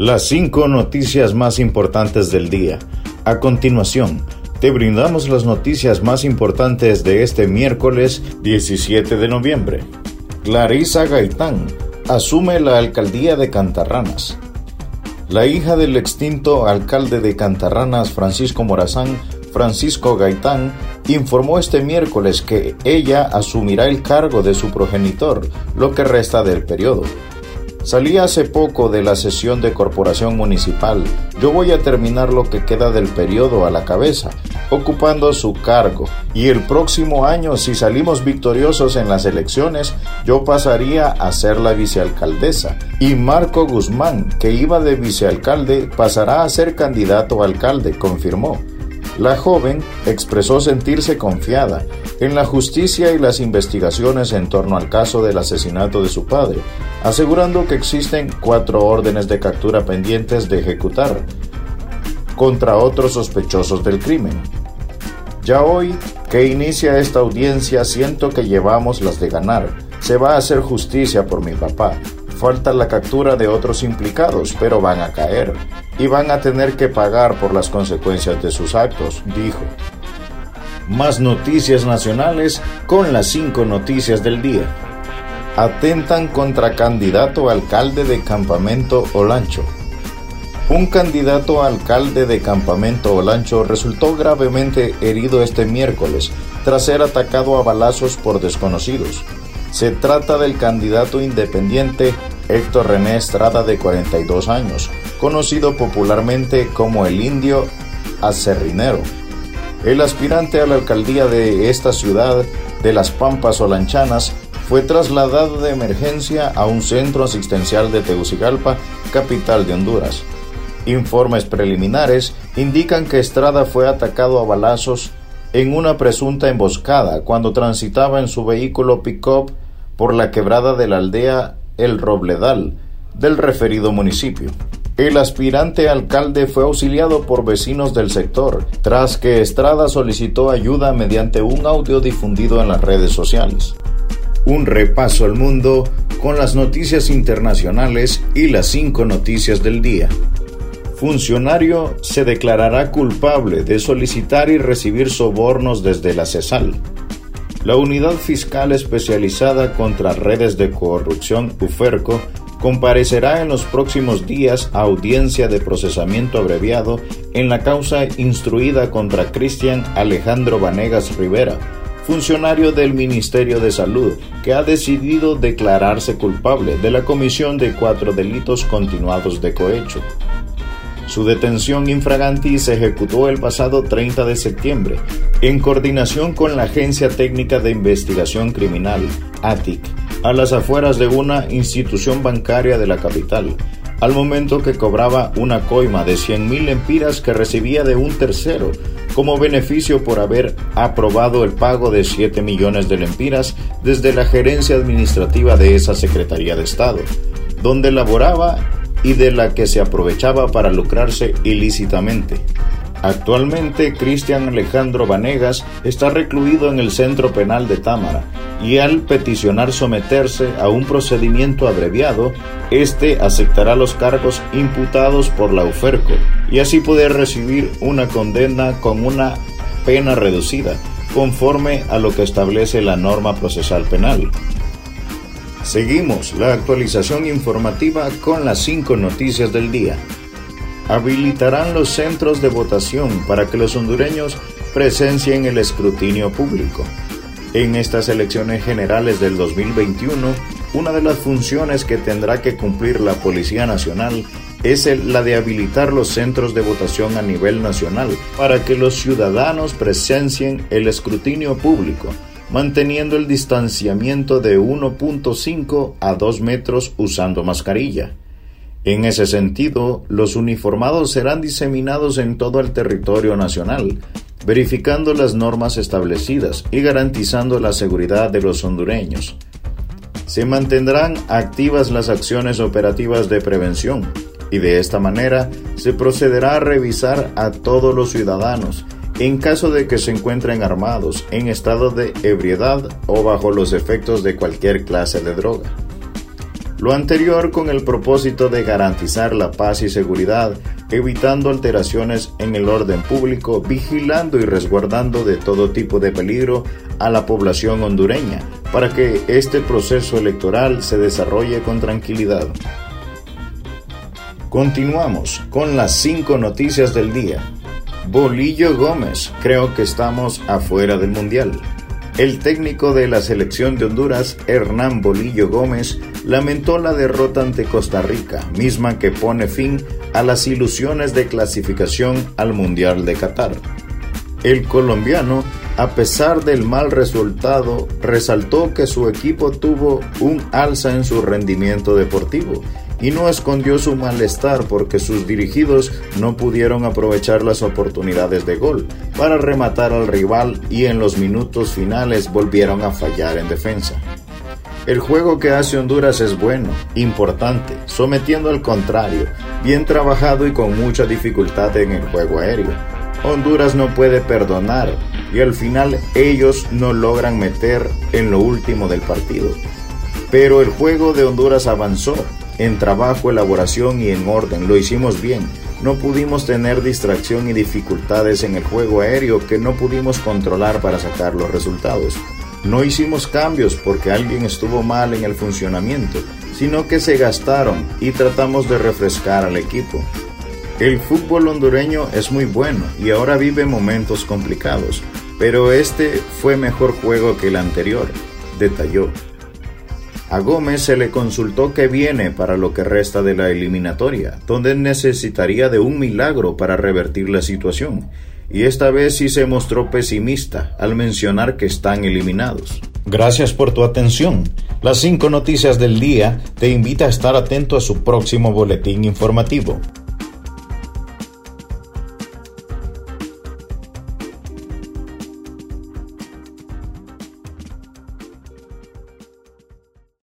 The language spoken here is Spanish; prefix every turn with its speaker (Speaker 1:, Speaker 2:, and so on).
Speaker 1: Las cinco noticias más importantes del día. A continuación, te brindamos las noticias más importantes de este miércoles 17 de noviembre. Clarisa Gaitán asume la alcaldía de Cantarranas. La hija del extinto alcalde de Cantarranas, Francisco Morazán, Francisco Gaitán, informó este miércoles que ella asumirá el cargo de su progenitor, lo que resta del periodo. Salí hace poco de la sesión de corporación municipal. Yo voy a terminar lo que queda del periodo a la cabeza, ocupando su cargo. Y el próximo año, si salimos victoriosos en las elecciones, yo pasaría a ser la vicealcaldesa. Y Marco Guzmán, que iba de vicealcalde, pasará a ser candidato a alcalde, confirmó. La joven expresó sentirse confiada en la justicia y las investigaciones en torno al caso del asesinato de su padre, asegurando que existen cuatro órdenes de captura pendientes de ejecutar contra otros sospechosos del crimen. Ya hoy que inicia esta audiencia siento que llevamos las de ganar. Se va a hacer justicia por mi papá. Falta la captura de otros implicados, pero van a caer y van a tener que pagar por las consecuencias de sus actos, dijo. Más noticias nacionales con las cinco noticias del día. Atentan contra candidato alcalde de Campamento Olancho. Un candidato alcalde de Campamento Olancho resultó gravemente herido este miércoles tras ser atacado a balazos por desconocidos. Se trata del candidato independiente Héctor René Estrada de 42 años, conocido popularmente como el indio acerrinero. El aspirante a la alcaldía de esta ciudad de Las Pampas Olanchanas fue trasladado de emergencia a un centro asistencial de Tegucigalpa, capital de Honduras. Informes preliminares indican que Estrada fue atacado a balazos en una presunta emboscada cuando transitaba en su vehículo pick-up por la quebrada de la aldea El Robledal del referido municipio. El aspirante alcalde fue auxiliado por vecinos del sector, tras que Estrada solicitó ayuda mediante un audio difundido en las redes sociales. Un repaso al mundo con las noticias internacionales y las cinco noticias del día. Funcionario se declarará culpable de solicitar y recibir sobornos desde la CESAL. La Unidad Fiscal Especializada contra Redes de Corrupción UFERCO comparecerá en los próximos días a audiencia de procesamiento abreviado en la causa instruida contra Cristian Alejandro Vanegas Rivera, funcionario del Ministerio de Salud, que ha decidido declararse culpable de la comisión de cuatro delitos continuados de cohecho. Su detención infraganti se ejecutó el pasado 30 de septiembre, en coordinación con la Agencia Técnica de Investigación Criminal, ATIC, a las afueras de una institución bancaria de la capital, al momento que cobraba una coima de 100.000 empiras que recibía de un tercero como beneficio por haber aprobado el pago de 7 millones de lempiras desde la gerencia administrativa de esa Secretaría de Estado, donde laboraba y de la que se aprovechaba para lucrarse ilícitamente. Actualmente, Cristian Alejandro Vanegas está recluido en el centro penal de Támara y al peticionar someterse a un procedimiento abreviado, este aceptará los cargos imputados por la UFERCO y así poder recibir una condena con una pena reducida, conforme a lo que establece la norma procesal penal. Seguimos la actualización informativa con las cinco noticias del día habilitarán los centros de votación para que los hondureños presencien el escrutinio público. En estas elecciones generales del 2021, una de las funciones que tendrá que cumplir la Policía Nacional es la de habilitar los centros de votación a nivel nacional para que los ciudadanos presencien el escrutinio público, manteniendo el distanciamiento de 1.5 a 2 metros usando mascarilla. En ese sentido, los uniformados serán diseminados en todo el territorio nacional, verificando las normas establecidas y garantizando la seguridad de los hondureños. Se mantendrán activas las acciones operativas de prevención y de esta manera se procederá a revisar a todos los ciudadanos en caso de que se encuentren armados, en estado de ebriedad o bajo los efectos de cualquier clase de droga. Lo anterior con el propósito de garantizar la paz y seguridad, evitando alteraciones en el orden público, vigilando y resguardando de todo tipo de peligro a la población hondureña, para que este proceso electoral se desarrolle con tranquilidad. Continuamos con las cinco noticias del día. Bolillo Gómez, creo que estamos afuera del Mundial. El técnico de la selección de Honduras, Hernán Bolillo Gómez, lamentó la derrota ante Costa Rica, misma que pone fin a las ilusiones de clasificación al Mundial de Qatar. El colombiano, a pesar del mal resultado, resaltó que su equipo tuvo un alza en su rendimiento deportivo y no escondió su malestar porque sus dirigidos no pudieron aprovechar las oportunidades de gol para rematar al rival y en los minutos finales volvieron a fallar en defensa. El juego que hace Honduras es bueno, importante, sometiendo al contrario, bien trabajado y con mucha dificultad en el juego aéreo. Honduras no puede perdonar y al final ellos no logran meter en lo último del partido. Pero el juego de Honduras avanzó en trabajo, elaboración y en orden. Lo hicimos bien. No pudimos tener distracción y dificultades en el juego aéreo que no pudimos controlar para sacar los resultados. No hicimos cambios porque alguien estuvo mal en el funcionamiento, sino que se gastaron y tratamos de refrescar al equipo. El fútbol hondureño es muy bueno y ahora vive momentos complicados, pero este fue mejor juego que el anterior, detalló. A Gómez se le consultó que viene para lo que resta de la eliminatoria, donde necesitaría de un milagro para revertir la situación, y esta vez sí se mostró pesimista al mencionar que están eliminados. Gracias por tu atención. Las cinco noticias del día te invita a estar atento a su próximo boletín informativo.